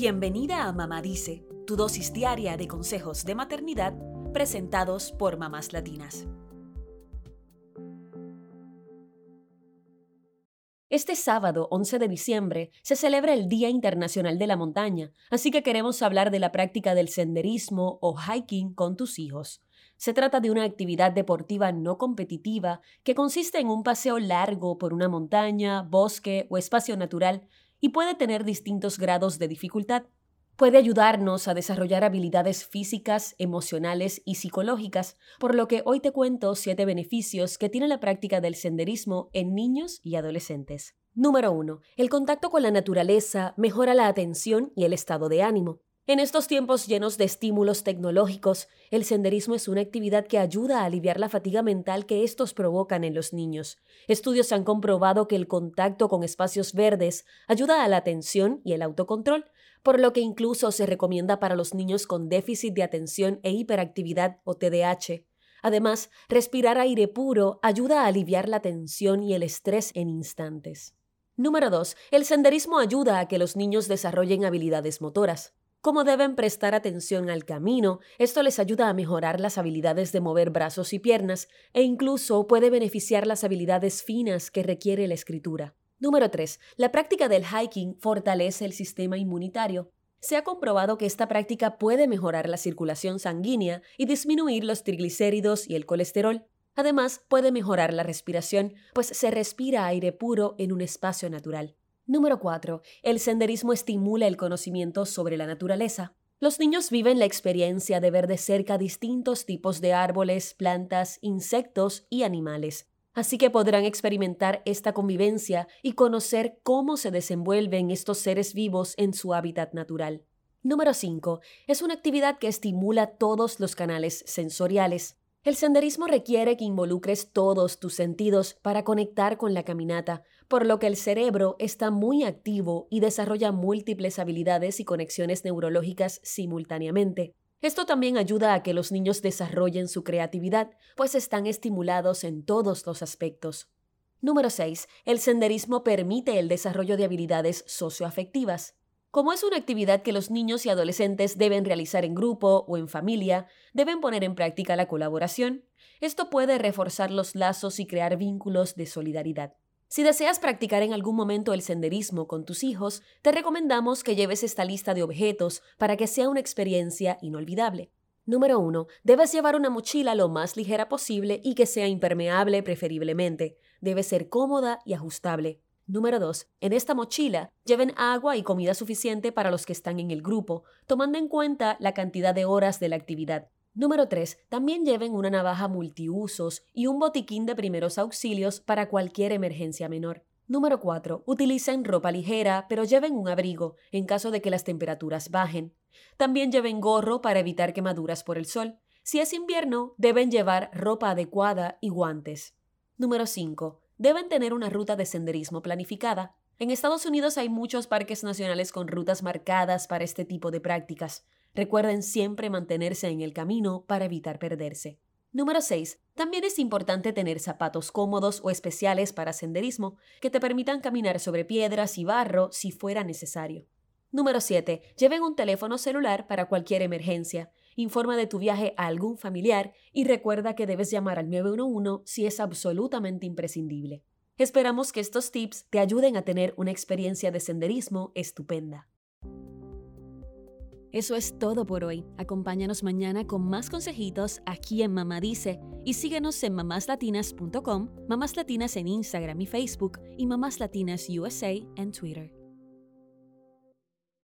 Bienvenida a Mamá Dice, tu dosis diaria de consejos de maternidad presentados por mamás latinas. Este sábado 11 de diciembre se celebra el Día Internacional de la Montaña, así que queremos hablar de la práctica del senderismo o hiking con tus hijos. Se trata de una actividad deportiva no competitiva que consiste en un paseo largo por una montaña, bosque o espacio natural y puede tener distintos grados de dificultad. Puede ayudarnos a desarrollar habilidades físicas, emocionales y psicológicas, por lo que hoy te cuento siete beneficios que tiene la práctica del senderismo en niños y adolescentes. Número 1. El contacto con la naturaleza mejora la atención y el estado de ánimo. En estos tiempos llenos de estímulos tecnológicos, el senderismo es una actividad que ayuda a aliviar la fatiga mental que estos provocan en los niños. Estudios han comprobado que el contacto con espacios verdes ayuda a la atención y el autocontrol, por lo que incluso se recomienda para los niños con déficit de atención e hiperactividad o TDAH. Además, respirar aire puro ayuda a aliviar la tensión y el estrés en instantes. Número 2. El senderismo ayuda a que los niños desarrollen habilidades motoras. Como deben prestar atención al camino, esto les ayuda a mejorar las habilidades de mover brazos y piernas e incluso puede beneficiar las habilidades finas que requiere la escritura. Número 3. La práctica del hiking fortalece el sistema inmunitario. Se ha comprobado que esta práctica puede mejorar la circulación sanguínea y disminuir los triglicéridos y el colesterol. Además, puede mejorar la respiración, pues se respira aire puro en un espacio natural. Número 4. El senderismo estimula el conocimiento sobre la naturaleza. Los niños viven la experiencia de ver de cerca distintos tipos de árboles, plantas, insectos y animales. Así que podrán experimentar esta convivencia y conocer cómo se desenvuelven estos seres vivos en su hábitat natural. Número 5. Es una actividad que estimula todos los canales sensoriales. El senderismo requiere que involucres todos tus sentidos para conectar con la caminata, por lo que el cerebro está muy activo y desarrolla múltiples habilidades y conexiones neurológicas simultáneamente. Esto también ayuda a que los niños desarrollen su creatividad, pues están estimulados en todos los aspectos. Número 6. El senderismo permite el desarrollo de habilidades socioafectivas. Como es una actividad que los niños y adolescentes deben realizar en grupo o en familia, deben poner en práctica la colaboración. Esto puede reforzar los lazos y crear vínculos de solidaridad. Si deseas practicar en algún momento el senderismo con tus hijos, te recomendamos que lleves esta lista de objetos para que sea una experiencia inolvidable. Número 1. Debes llevar una mochila lo más ligera posible y que sea impermeable preferiblemente. Debe ser cómoda y ajustable. Número 2. En esta mochila lleven agua y comida suficiente para los que están en el grupo, tomando en cuenta la cantidad de horas de la actividad. Número 3. También lleven una navaja multiusos y un botiquín de primeros auxilios para cualquier emergencia menor. Número 4. Utilicen ropa ligera, pero lleven un abrigo en caso de que las temperaturas bajen. También lleven gorro para evitar quemaduras por el sol. Si es invierno, deben llevar ropa adecuada y guantes. Número 5. Deben tener una ruta de senderismo planificada. En Estados Unidos hay muchos parques nacionales con rutas marcadas para este tipo de prácticas. Recuerden siempre mantenerse en el camino para evitar perderse. Número 6. También es importante tener zapatos cómodos o especiales para senderismo que te permitan caminar sobre piedras y barro si fuera necesario. Número 7. Lleven un teléfono celular para cualquier emergencia. Informa de tu viaje a algún familiar y recuerda que debes llamar al 911 si es absolutamente imprescindible. Esperamos que estos tips te ayuden a tener una experiencia de senderismo estupenda. Eso es todo por hoy. Acompáñanos mañana con más consejitos aquí en Mamá Dice y síguenos en mamáslatinas.com, Mamás Latinas en Instagram y Facebook y Mamás USA en Twitter.